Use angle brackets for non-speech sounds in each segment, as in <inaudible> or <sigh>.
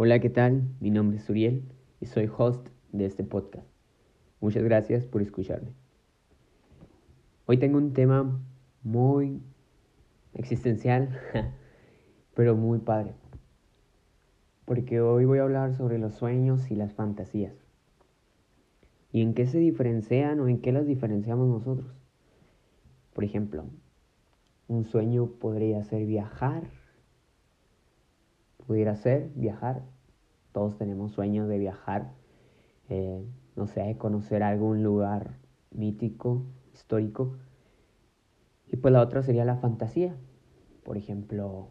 Hola, ¿qué tal? Mi nombre es Uriel y soy host de este podcast. Muchas gracias por escucharme. Hoy tengo un tema muy existencial, <laughs> pero muy padre. Porque hoy voy a hablar sobre los sueños y las fantasías. ¿Y en qué se diferencian o en qué las diferenciamos nosotros? Por ejemplo, un sueño podría ser viajar. Pudiera ser viajar. Todos tenemos sueños de viajar. Eh, no sé, conocer algún lugar mítico, histórico. Y pues la otra sería la fantasía. Por ejemplo,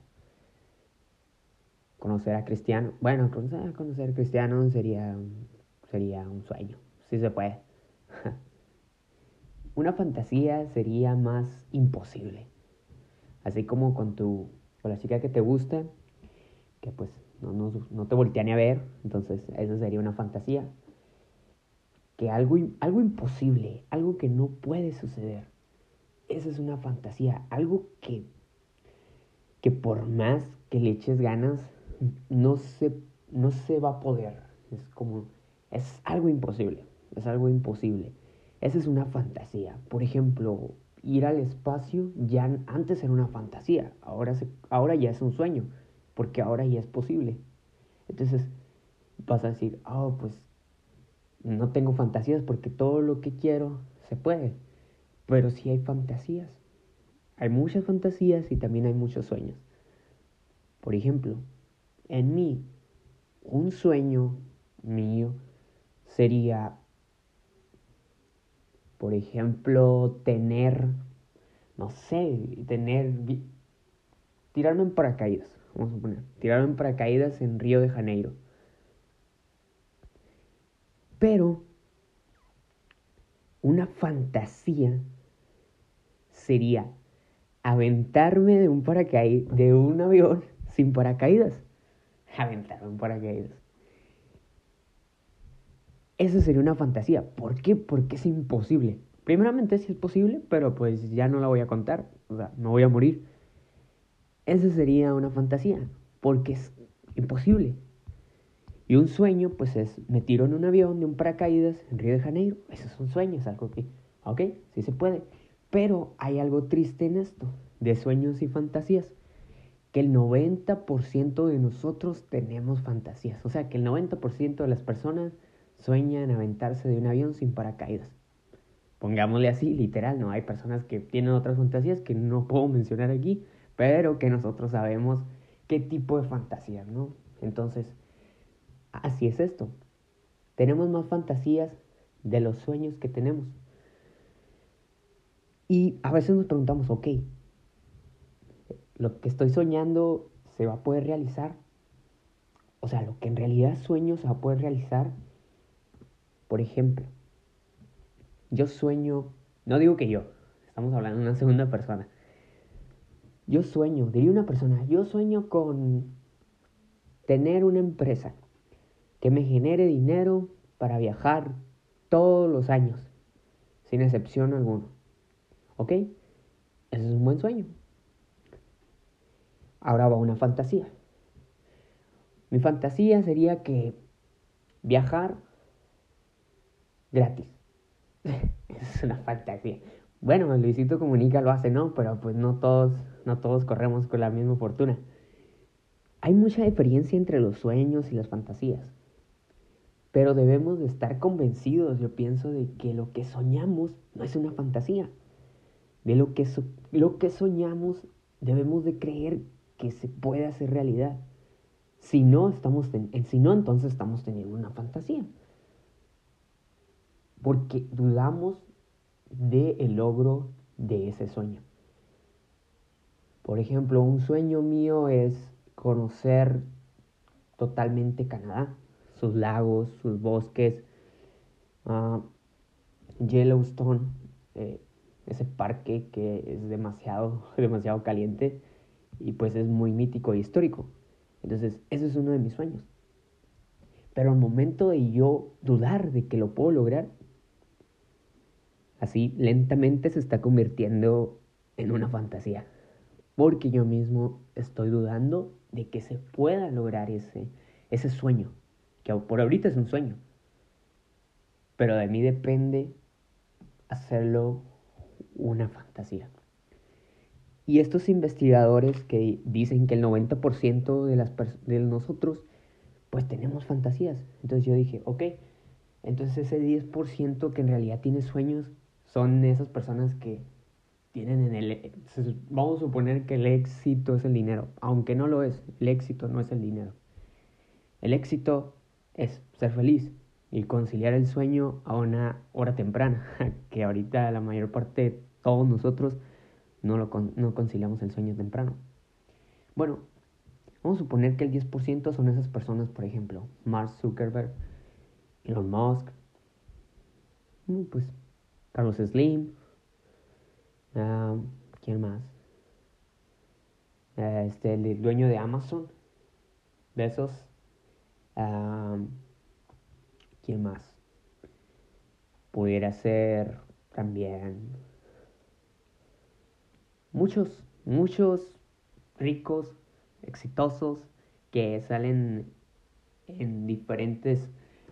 conocer a Cristiano. Bueno, conocer, conocer a Cristiano sería, sería un sueño. Sí se puede. <laughs> Una fantasía sería más imposible. Así como con tu, con la chica que te gusta, que pues no, no, no te voltea ni a ver, entonces esa sería una fantasía. Que algo, algo imposible, algo que no puede suceder, esa es una fantasía, algo que, que por más que le eches ganas, no se, no se va a poder. Es como, es algo imposible, es algo imposible. Esa es una fantasía. Por ejemplo, ir al espacio ya antes era una fantasía, ahora, se, ahora ya es un sueño, porque ahora ya es posible. Entonces vas a decir, oh, pues no tengo fantasías porque todo lo que quiero se puede. Pero sí hay fantasías. Hay muchas fantasías y también hay muchos sueños. Por ejemplo, en mí, un sueño mío sería, por ejemplo, tener, no sé, tener, tirarme en paracaídas, vamos a poner, tirarme en paracaídas en Río de Janeiro. Pero una fantasía sería aventarme de un paracaídas, de un avión sin paracaídas. Aventarme un paracaídas. Eso sería una fantasía. ¿Por qué? Porque es imposible. Primeramente sí es posible, pero pues ya no la voy a contar. O sea, me voy a morir. Eso sería una fantasía, porque es imposible. Y un sueño, pues es, me tiro en un avión de un paracaídas en Río de Janeiro. Eso es un sueño, es algo que, ok, sí se puede. Pero hay algo triste en esto, de sueños y fantasías, que el 90% de nosotros tenemos fantasías. O sea, que el 90% de las personas sueñan aventarse de un avión sin paracaídas. Pongámosle así, literal, ¿no? Hay personas que tienen otras fantasías que no puedo mencionar aquí, pero que nosotros sabemos qué tipo de fantasías, ¿no? Entonces, así es esto. Tenemos más fantasías de los sueños que tenemos. Y a veces nos preguntamos, ok, lo que estoy soñando se va a poder realizar. O sea, lo que en realidad sueño se va a poder realizar. Por ejemplo, yo sueño, no digo que yo, estamos hablando de una segunda persona. Yo sueño, diría una persona, yo sueño con tener una empresa que me genere dinero para viajar todos los años, sin excepción alguna. ¿Ok? Ese es un buen sueño. Ahora va una fantasía. Mi fantasía sería que viajar gratis. <laughs> es una fantasía. Bueno, Luisito Comunica lo hace, ¿no? Pero pues no todos, no todos corremos con la misma fortuna. Hay mucha diferencia entre los sueños y las fantasías. Pero debemos de estar convencidos, yo pienso, de que lo que soñamos no es una fantasía de lo que, lo que soñamos, debemos de creer que se puede hacer realidad. Si no, estamos si no, entonces estamos teniendo una fantasía. Porque dudamos del logro de ese sueño. Por ejemplo, un sueño mío es conocer totalmente Canadá, sus lagos, sus bosques, uh, Yellowstone, eh, ese parque que es demasiado, <laughs> demasiado caliente y pues es muy mítico y histórico. Entonces, eso es uno de mis sueños. Pero al momento de yo dudar de que lo puedo lograr, así lentamente se está convirtiendo en una fantasía. Porque yo mismo estoy dudando de que se pueda lograr ese, ese sueño, que por ahorita es un sueño. Pero de mí depende hacerlo una fantasía. Y estos investigadores que dicen que el 90% de, las de nosotros, pues tenemos fantasías. Entonces yo dije, ok, entonces ese 10% que en realidad tiene sueños son esas personas que en el... Vamos a suponer que el éxito es el dinero, aunque no lo es, el éxito no es el dinero. El éxito es ser feliz y conciliar el sueño a una hora temprana, <laughs> que ahorita la mayor parte de todos nosotros no, lo no conciliamos el sueño temprano. Bueno, vamos a suponer que el 10% son esas personas, por ejemplo, Mark Zuckerberg, Elon Musk, mm, pues Carlos Slim, ah, ¿quién más? Ah, este, el dueño de Amazon, Besos, uh, ¿quién más? Pudiera ser también muchos, muchos ricos, exitosos, que salen en diferentes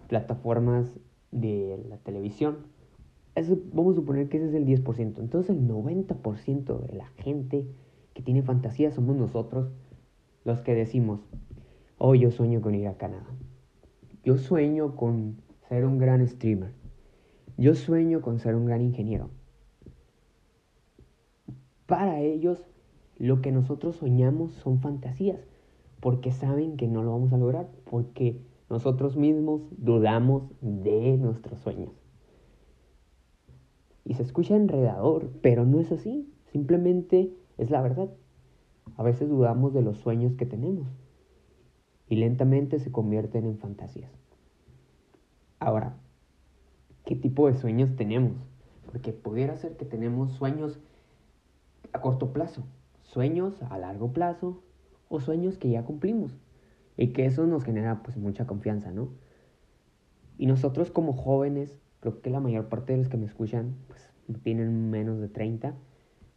plataformas de la televisión. Vamos a suponer que ese es el 10%. Entonces el 90% de la gente que tiene fantasía somos nosotros los que decimos, oh, yo sueño con ir a Canadá. Yo sueño con ser un gran streamer. Yo sueño con ser un gran ingeniero. Para ellos, lo que nosotros soñamos son fantasías, porque saben que no lo vamos a lograr, porque nosotros mismos dudamos de nuestros sueños. Y se escucha enredador, pero no es así, simplemente es la verdad. A veces dudamos de los sueños que tenemos y lentamente se convierten en fantasías. Ahora, ¿qué tipo de sueños tenemos? Porque pudiera ser que tenemos sueños a corto plazo, sueños a largo plazo o sueños que ya cumplimos y que eso nos genera pues mucha confianza, ¿no? Y nosotros como jóvenes, creo que la mayor parte de los que me escuchan pues tienen menos de 30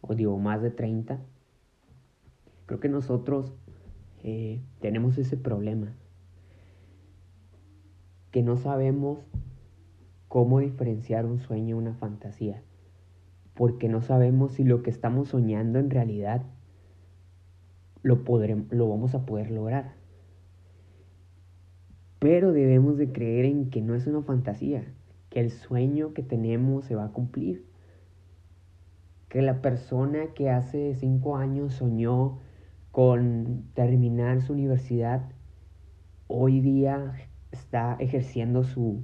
o digo más de 30. Creo que nosotros eh, tenemos ese problema que no sabemos cómo diferenciar un sueño de una fantasía, porque no sabemos si lo que estamos soñando en realidad lo, lo vamos a poder lograr. Pero debemos de creer en que no es una fantasía, que el sueño que tenemos se va a cumplir. Que la persona que hace cinco años soñó con terminar su universidad, hoy día está ejerciendo su,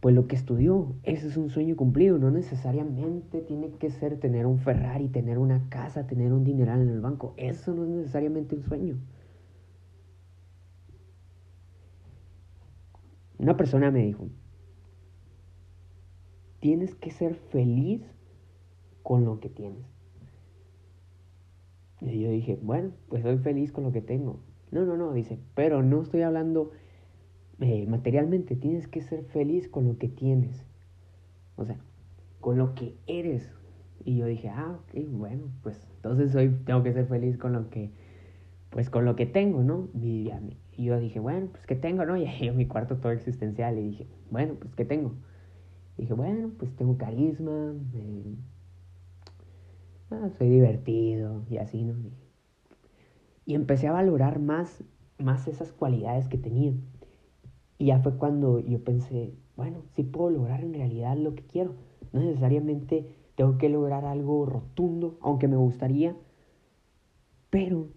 pues lo que estudió. Ese es un sueño cumplido. No necesariamente tiene que ser tener un Ferrari, tener una casa, tener un dineral en el banco. Eso no es necesariamente un sueño. Una persona me dijo, tienes que ser feliz con lo que tienes. Y yo dije, bueno, pues soy feliz con lo que tengo. No, no, no, dice, pero no estoy hablando eh, materialmente, tienes que ser feliz con lo que tienes. O sea, con lo que eres. Y yo dije, ah, ok, bueno, pues entonces soy, tengo que ser feliz con lo que, pues con lo que tengo, ¿no? Y, yo dije, bueno, pues ¿qué tengo, no? <laughs> Y ahí mi cuarto todo existencial y dije, bueno, pues ¿qué tengo? Dije, bueno, pues tengo carisma, eh, soy divertido y así, ¿no? Y empecé a valorar más, más esas cualidades que tenía. Y ya fue cuando yo pensé, bueno, sí puedo lograr en realidad lo que quiero. No necesariamente tengo que lograr algo rotundo, aunque me gustaría. Pero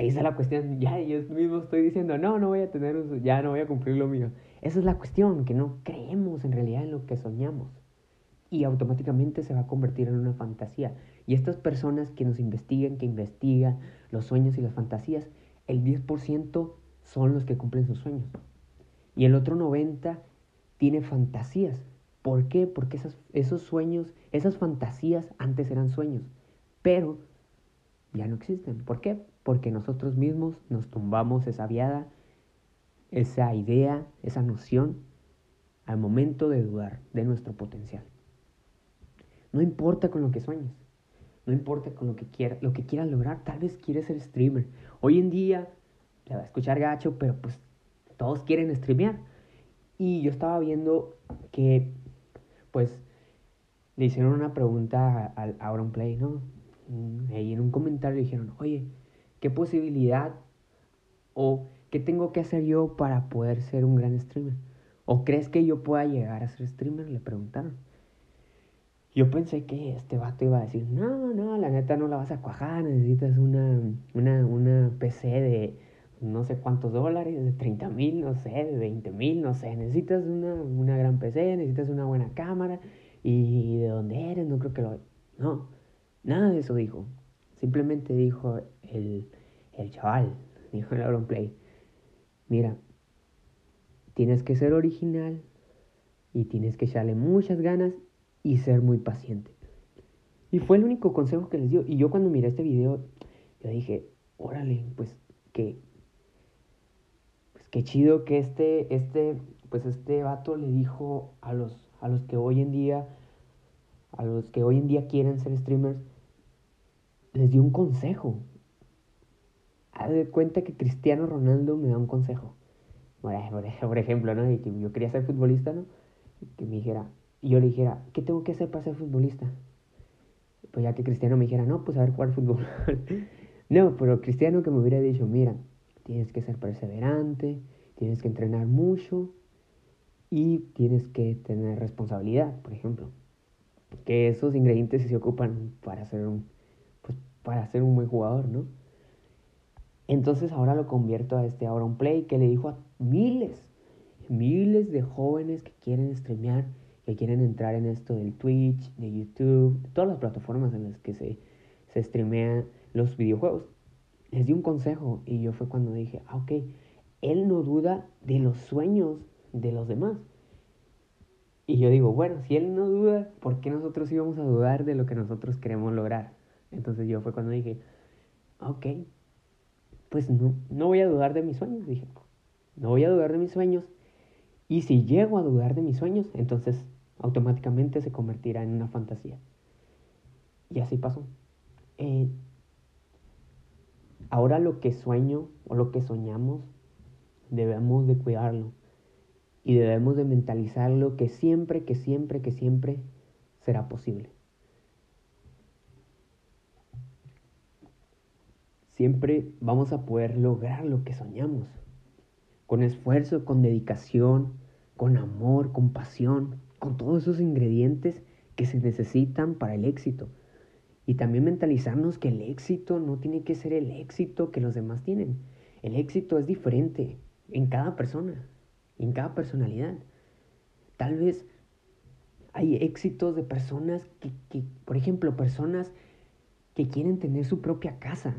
ahí está la cuestión. Ya yo mismo estoy diciendo, no, no voy a tener, ya no voy a cumplir lo mío. Esa es la cuestión, que no creemos en realidad en lo que soñamos. Y automáticamente se va a convertir en una fantasía. Y estas personas que nos investigan, que investigan los sueños y las fantasías, el 10% son los que cumplen sus sueños. Y el otro 90 tiene fantasías. ¿Por qué? Porque esos sueños, esas fantasías antes eran sueños, pero ya no existen. ¿Por qué? Porque nosotros mismos nos tumbamos esa viada, esa idea, esa noción al momento de dudar de nuestro potencial. No importa con lo que sueñes, no importa con lo que quieras, lo que quieras lograr, tal vez quieres ser streamer. Hoy en día, te va a escuchar gacho, pero pues todos quieren streamear. Y yo estaba viendo que, pues, le hicieron una pregunta al Auronplay, ¿no? Mm, ahí en un comentario dijeron, oye, ¿qué posibilidad o qué tengo que hacer yo para poder ser un gran streamer? ¿O crees que yo pueda llegar a ser streamer? Le preguntaron. Yo pensé que este vato iba a decir, no, no, la neta no la vas a cuajar, necesitas una, una, una PC de no sé cuántos dólares, de 30 mil, no sé, de 20 mil, no sé, necesitas una, una gran PC, necesitas una buena cámara, y de dónde eres, no creo que lo... No, nada de eso dijo. Simplemente dijo el, el chaval, <laughs> dijo el Auronplay, mira, tienes que ser original y tienes que echarle muchas ganas y ser muy paciente. Y fue el único consejo que les dio. Y yo cuando miré este video, yo dije, órale, pues que, pues qué chido que este, este, pues este vato le dijo a los, a los que hoy en día, a los que hoy en día quieren ser streamers, les dio un consejo. Haz de cuenta que Cristiano Ronaldo me da un consejo. Por ejemplo, ¿no? que yo quería ser futbolista, ¿no? Que me dijera, y yo le dijera, ¿qué tengo que hacer para ser futbolista? Pues ya que Cristiano me dijera, no, pues a ver jugar fútbol. <laughs> no, pero Cristiano que me hubiera dicho, mira, tienes que ser perseverante, tienes que entrenar mucho y tienes que tener responsabilidad, por ejemplo. Que esos ingredientes se ocupan para ser un, para ser un buen jugador, ¿no? Entonces ahora lo convierto a este un play que le dijo a miles, miles de jóvenes que quieren streamear que quieren entrar en esto del Twitch, de YouTube, de todas las plataformas en las que se, se streamean los videojuegos. Les di un consejo y yo fue cuando dije, ah, ok, él no duda de los sueños de los demás. Y yo digo, bueno, si él no duda, ¿por qué nosotros íbamos a dudar de lo que nosotros queremos lograr? Entonces yo fue cuando dije, ok, pues no, no voy a dudar de mis sueños, dije, no voy a dudar de mis sueños. Y si llego a dudar de mis sueños, entonces automáticamente se convertirá en una fantasía. Y así pasó. Eh, ahora lo que sueño o lo que soñamos, debemos de cuidarlo. Y debemos de mentalizarlo que siempre, que siempre, que siempre será posible. Siempre vamos a poder lograr lo que soñamos. Con esfuerzo, con dedicación, con amor, con pasión con todos esos ingredientes que se necesitan para el éxito. Y también mentalizarnos que el éxito no tiene que ser el éxito que los demás tienen. El éxito es diferente en cada persona, en cada personalidad. Tal vez hay éxitos de personas que, que, por ejemplo, personas que quieren tener su propia casa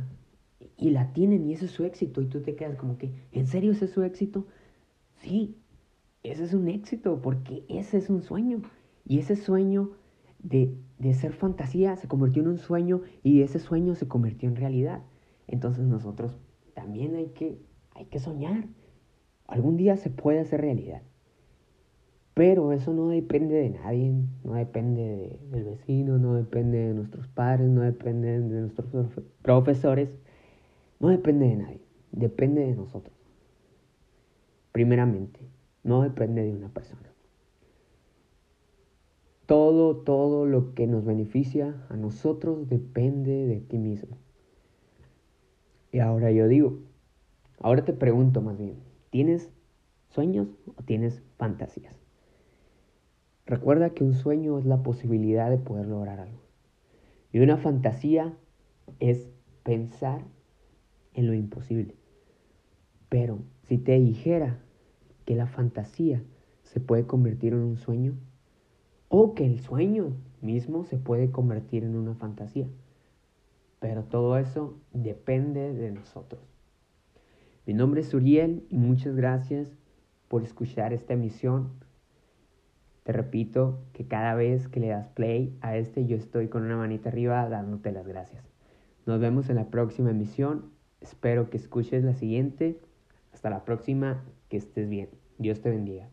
y la tienen y ese es su éxito y tú te quedas como que, ¿en serio ese es su éxito? Sí, ese es un éxito porque ese es un sueño. Y ese sueño de, de, ser fantasía se convirtió en un sueño y ese sueño se convirtió en realidad. Entonces nosotros también hay que, hay que soñar. Algún día se puede hacer realidad. Pero eso no depende de nadie, no depende del vecino, no depende de nuestros padres, no depende de nuestros profesores, no depende de nadie, depende de nosotros. Primeramente no depende de una persona. Todo, todo lo que nos beneficia a nosotros depende de ti mismo. Y ahora yo digo, ahora te pregunto más bien, ¿tienes sueños o tienes fantasías? Recuerda que un sueño es la posibilidad de poder lograr algo. Y una fantasía es pensar en lo imposible. Pero si te dijera que la fantasía se puede convertir en un sueño o que el sueño mismo se puede convertir en una fantasía. Pero todo eso depende de nosotros. Mi nombre es Uriel y muchas gracias por escuchar esta emisión. Te repito que cada vez que le das play a este yo estoy con una manita arriba dándote las gracias. Nos vemos en la próxima emisión. Espero que escuches la siguiente. Hasta la próxima. Que estés bien. Dios te bendiga.